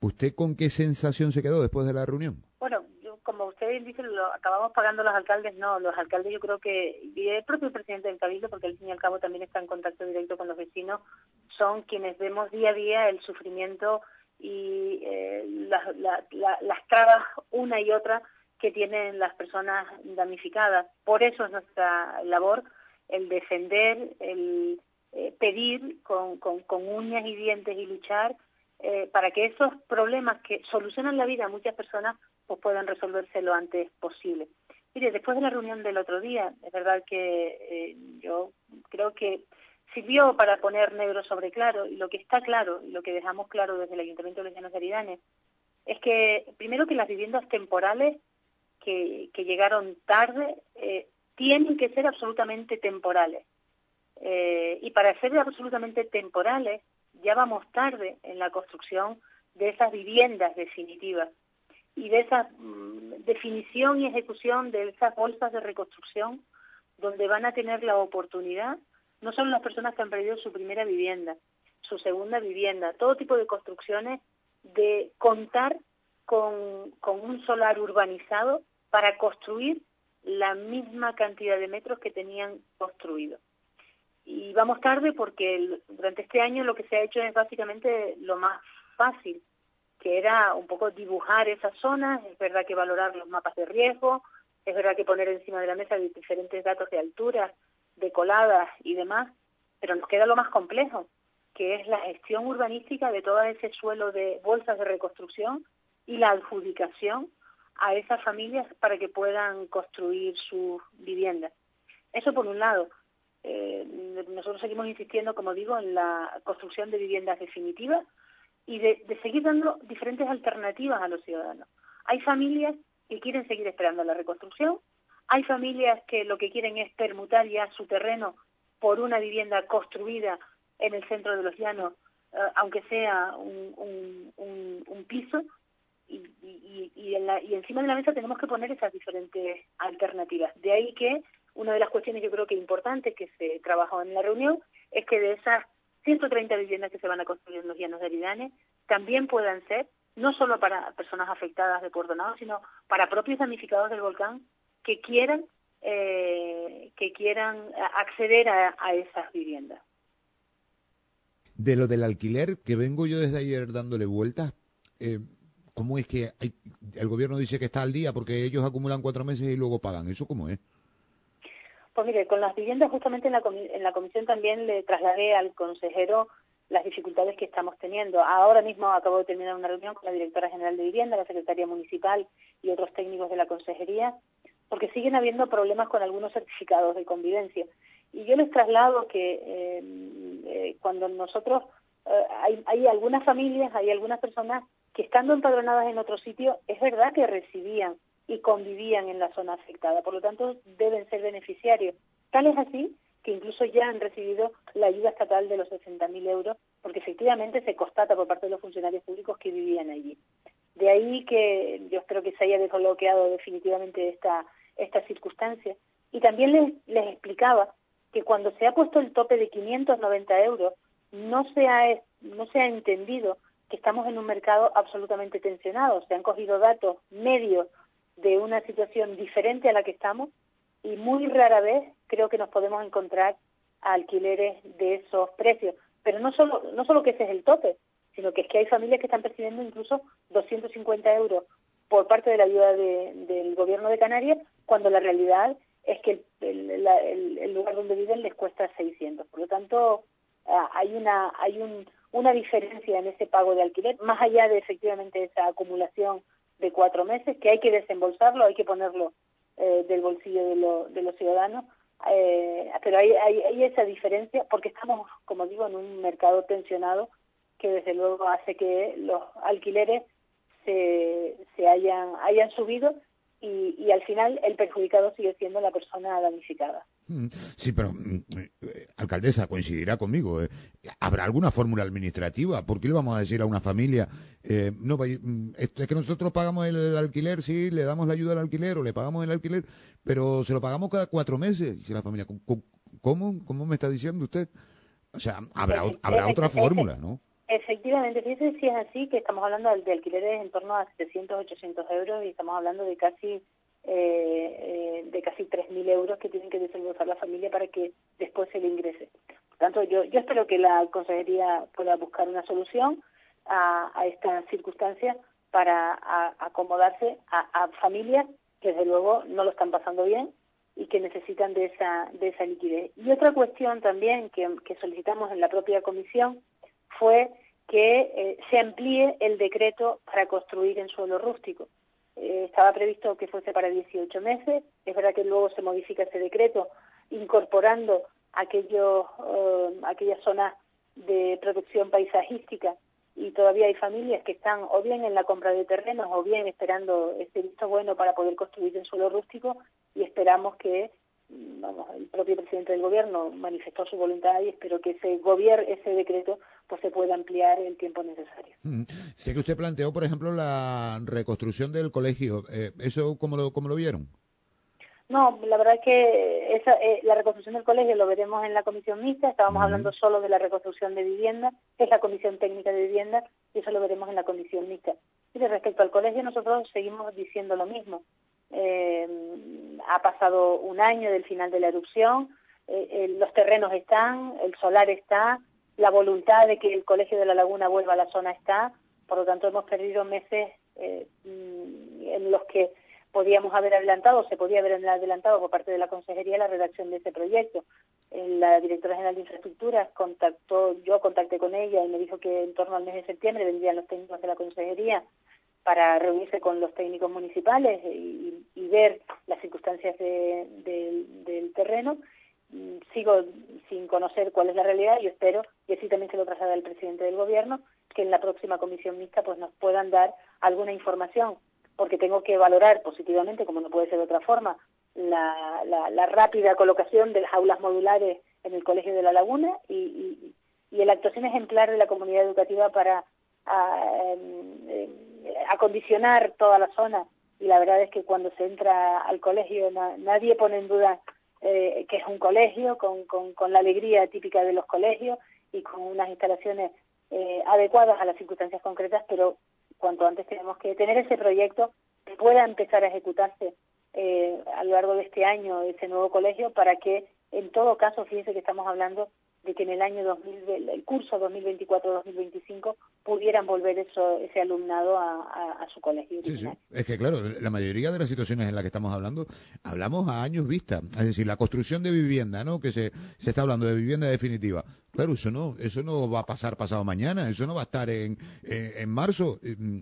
¿Usted con qué sensación se quedó después de la reunión? Bueno, yo, como usted dice, lo acabamos pagando los alcaldes. No, los alcaldes yo creo que, y el propio presidente del Cabildo, porque al fin y al cabo también está en contacto directo con los vecinos, son quienes vemos día a día el sufrimiento y eh, las, trabas una y otra que tienen las personas damnificadas. Por eso es nuestra labor el defender, el eh, pedir con, con, uñas y dientes y luchar eh, para que esos problemas que solucionan la vida a muchas personas pues puedan resolverse lo antes posible. Mire, después de la reunión del otro día, es verdad que eh, yo creo que sirvió para poner negro sobre claro, y lo que está claro, y lo que dejamos claro desde el Ayuntamiento de los Llanos de es que primero que las viviendas temporales que, llegaron tarde eh, tienen que ser absolutamente temporales. Eh, y para ser absolutamente temporales, ya vamos tarde en la construcción de esas viviendas definitivas y de esa mm, definición y ejecución de esas bolsas de reconstrucción donde van a tener la oportunidad, no solo las personas que han perdido su primera vivienda, su segunda vivienda, todo tipo de construcciones, de contar con, con un solar urbanizado para construir la misma cantidad de metros que tenían construido. Y vamos tarde porque durante este año lo que se ha hecho es básicamente lo más fácil, que era un poco dibujar esas zonas, es verdad que valorar los mapas de riesgo, es verdad que poner encima de la mesa diferentes datos de altura, de coladas y demás, pero nos queda lo más complejo, que es la gestión urbanística de todo ese suelo de bolsas de reconstrucción y la adjudicación a esas familias para que puedan construir sus viviendas. Eso por un lado. Eh, nosotros seguimos insistiendo, como digo, en la construcción de viviendas definitivas y de, seguir dando diferentes alternativas a los ciudadanos. Hay familias que quieren seguir esperando la reconstrucción, hay familias que lo que quieren es permutar ya su terreno por una vivienda construida en el centro de los llanos, eh, aunque sea un, un piso, y, y, y, en la, y encima de la mesa tenemos que poner esas diferentes alternativas. De ahí que una de las cuestiones yo creo que importantes que se trabajó en la reunión es que de esas 130 viviendas que se van a construir en los llanos de Aridane también puedan ser no solo para personas afectadas de Puerto sino para propios damnificados del volcán que quieran eh, que quieran acceder a, a esas viviendas. De lo del alquiler, que vengo yo desde ayer dándole vueltas, eh, ¿Cómo es que el gobierno dice que está al día porque ellos acumulan cuatro meses y luego pagan? ¿Eso cómo es? Pues mire, con las viviendas justamente en la, en la comisión también le trasladé al consejero las dificultades que estamos teniendo. Ahora mismo acabo de terminar una reunión con la directora general de vivienda, la secretaria municipal y otros técnicos de la consejería, porque siguen habiendo problemas con algunos certificados de convivencia. Y yo les traslado que eh, eh, cuando nosotros, eh, hay, hay algunas familias, hay algunas personas que estando empadronadas en otro sitio, es verdad que recibían y convivían en la zona afectada, por lo tanto deben ser beneficiarios. Tal es así que incluso ya han recibido la ayuda estatal de los 60.000 euros, porque efectivamente se constata por parte de los funcionarios públicos que vivían allí. De ahí que yo espero que se haya desbloqueado definitivamente esta, esta circunstancia. Y también les, les explicaba que cuando se ha puesto el tope de 590 euros, no se ha, no se ha entendido que estamos en un mercado absolutamente tensionado. Se han cogido datos medios de una situación diferente a la que estamos y muy rara vez creo que nos podemos encontrar alquileres de esos precios. Pero no solo, no solo que ese es el tope, sino que es que hay familias que están percibiendo incluso 250 euros por parte de la ayuda del gobierno de Canarias, cuando la realidad es que el, el lugar donde viven les cuesta 600. Por lo tanto, ah, hay, una, hay un, una diferencia en ese pago de alquiler, más allá de efectivamente esa acumulación de cuatro meses, que hay que desembolsarlo, hay que ponerlo eh, del bolsillo de, de los ciudadanos, eh, pero hay, hay, esa diferencia porque estamos, como digo, en un mercado tensionado que desde luego hace que los alquileres se, se hayan, hayan subido y, y, al final el perjudicado sigue siendo la persona damnificada. Mm, sí, pero, mm, alcaldesa, coincidirá conmigo. Eh, ¿Habrá alguna fórmula administrativa? ¿Por qué le vamos a decir a una familia, eh, no, mm, es que nosotros pagamos el, alquiler, sí, le damos la ayuda al alquiler o le pagamos el alquiler, pero se lo pagamos cada cuatro meses? Dice la familia, ¿cómo? ¿Cómo me está diciendo usted? O sea, habrá, habrá otra fórmula, ¿no? Efectivamente, fíjese si es así, que estamos hablando de, alquileres en torno a 700, 800 euros y estamos hablando de casi eh, eh, de casi 3.000 euros que tienen que desembolsar la familia para que después se le ingrese. Por tanto, yo, yo espero que la Consejería pueda buscar una solución a, a esta circunstancia para acomodarse a, familias que desde luego no lo están pasando bien y que necesitan de esa, de esa liquidez. Y otra cuestión también que, que solicitamos en la propia comisión fue que eh, se amplíe el decreto para construir en suelo rústico. Eh, estaba previsto que fuese para 18 meses, es verdad que luego se modifica ese decreto incorporando aquellos, eh, aquellas zonas de protección paisajística y todavía hay familias que están o bien en la compra de terrenos o bien esperando este visto bueno para poder construir en suelo rústico y esperamos que vamos, el propio presidente del gobierno manifestó su voluntad y espero que ese gobierno, ese decreto, pues se pueda ampliar el tiempo necesario. Mm. Sé que usted planteó, por ejemplo, la reconstrucción del colegio. Eh, ¿Eso cómo lo, cómo lo vieron? No, la verdad es que esa, eh, la reconstrucción del colegio lo veremos en la comisión mixta. Estábamos hablando solo de la reconstrucción de vivienda, que es la comisión técnica de vivienda, y eso lo veremos en la comisión mixta. Y respecto al colegio, nosotros seguimos diciendo lo mismo. Eh, ha pasado un año del final de la erupción, eh, los terrenos están, el solar está, la voluntad de que el Colegio de la Laguna vuelva a la zona está, por lo tanto hemos perdido meses eh, en los que podíamos haber adelantado, se podía haber adelantado por parte de la Consejería la redacción de ese proyecto. La directora general de infraestructuras contactó, yo contacté con ella y me dijo que en torno al mes de septiembre vendrían los técnicos de la Consejería para reunirse con los técnicos municipales y, ver las circunstancias del terreno. Mm, sigo sin conocer cuál es la realidad y espero, y así también se lo traslada el presidente del gobierno, que en la próxima comisión mixta pues nos puedan dar alguna información, porque tengo que valorar positivamente, como no puede ser de otra forma, la, la, rápida colocación de las aulas modulares en el Colegio de la Laguna y, y, la actuación ejemplar de la comunidad educativa para em, em, acondicionar toda la zona. Y la verdad es que cuando se entra al colegio nadie pone en duda eh, que es un colegio con, con, la alegría típica de los colegios y con unas instalaciones eh, adecuadas a las circunstancias concretas, pero cuanto antes tenemos que tener ese proyecto que pueda empezar a ejecutarse eh, a lo largo de este año ese nuevo colegio para que en todo caso, fíjense que estamos hablando de que en el año 2000, el curso 2024-2025 pudieran volver eso, ese alumnado a, su colegio. Sí, sí. Es que claro, la mayoría de las situaciones en las que estamos hablando, hablamos a años vista. Es decir, la construcción de vivienda, ¿no? Que se, se está hablando de vivienda definitiva. Claro, eso no, eso no va a pasar pasado mañana, eso no va a estar en, en marzo. Mm,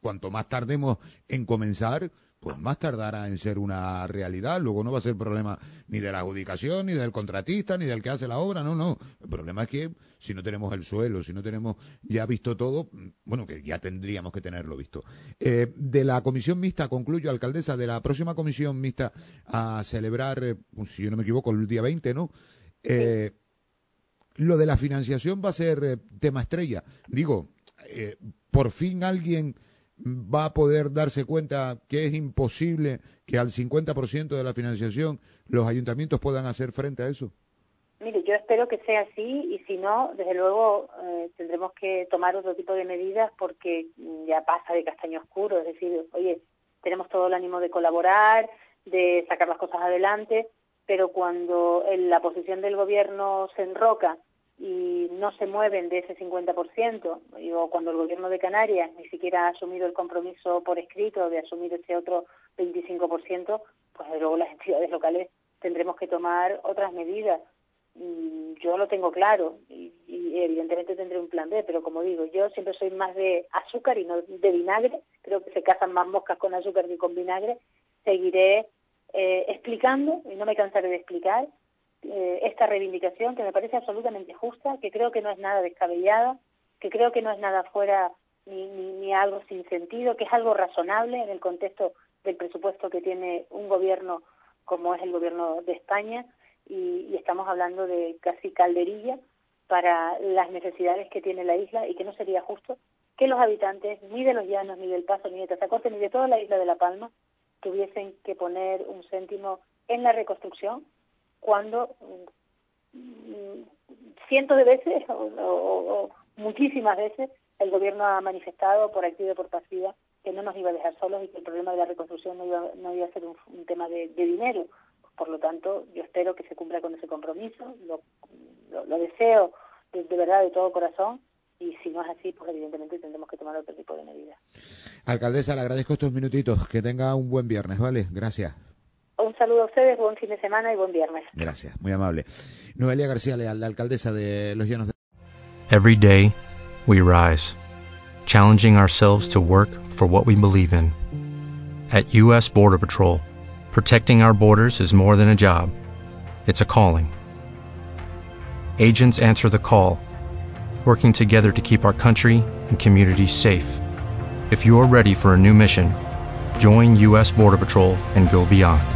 cuanto más tardemos en comenzar, pues más tardará en ser una realidad. Luego no va a ser problema ni de la adjudicación, ni del contratista, ni del que hace la obra. No, no. El problema es que si no tenemos el suelo, si no tenemos ya visto todo, bueno, que ya tendríamos que tenerlo visto. Eh, de la comisión mixta, concluyo, alcaldesa, de la próxima comisión mixta a celebrar, eh, pues, si yo no me equivoco, el día 20, ¿no? Eh, lo de la financiación va a ser tema estrella. Digo, por fin alguien va a poder darse cuenta que es imposible que al 50% de la financiación los ayuntamientos puedan hacer frente a eso? Mire, yo espero que sea así y si no, desde luego eh, tendremos que tomar otro tipo de medidas porque ya pasa de castaño oscuro, es decir, oye, tenemos todo el ánimo de colaborar, de sacar las cosas adelante, pero cuando en la posición del gobierno se enroca no se mueven de ese 50%. Digo, cuando el gobierno de Canarias ni siquiera ha asumido el compromiso por escrito de asumir ese otro 25%, pues luego las entidades locales tendremos que tomar otras medidas. Mm, yo lo tengo claro y, evidentemente tendré un plan B, pero como digo, yo siempre soy más de azúcar y no de vinagre. Creo que se cazan más moscas con azúcar que con vinagre. Seguiré eh, explicando y no me cansaré de explicar eh, esta reivindicación que me parece absolutamente justa, que creo que no es nada descabellada, que creo que no es nada fuera ni, ni, algo sin sentido, que es algo razonable en el contexto del presupuesto que tiene un gobierno como es el gobierno de España y, y estamos hablando de casi calderilla para las necesidades que tiene la isla y que no sería justo que los habitantes ni de los llanos, ni del Paso, ni de Tazacorte, ni de toda la isla de La Palma tuviesen que poner un céntimo en la reconstrucción cuando mm, cientos de veces o, muchísimas veces el gobierno ha manifestado por activa y por pasiva que no nos iba a dejar solos y que el problema de la reconstrucción no iba, no iba a ser un, tema de, dinero. Por lo tanto, yo espero que se cumpla con ese compromiso, lo, lo, deseo de, verdad de todo corazón y si no es así, pues evidentemente tendremos que tomar otro tipo de medidas. Alcaldesa, le agradezco estos minutitos. Que tenga un buen viernes, ¿vale? Gracias. Un saludo a ustedes, buen fin de semana y buen viernes. Gracias, muy amable. Noelia García Leal, la alcaldesa de Los Llanos de... Every day, we rise, challenging ourselves to work for what we believe in. At U.S. Border Patrol, protecting our borders is more than a job. It's a calling. Agents answer the call, working together to keep our country and communities safe. If you're ready for a new mission, join U.S. Border Patrol and go beyond.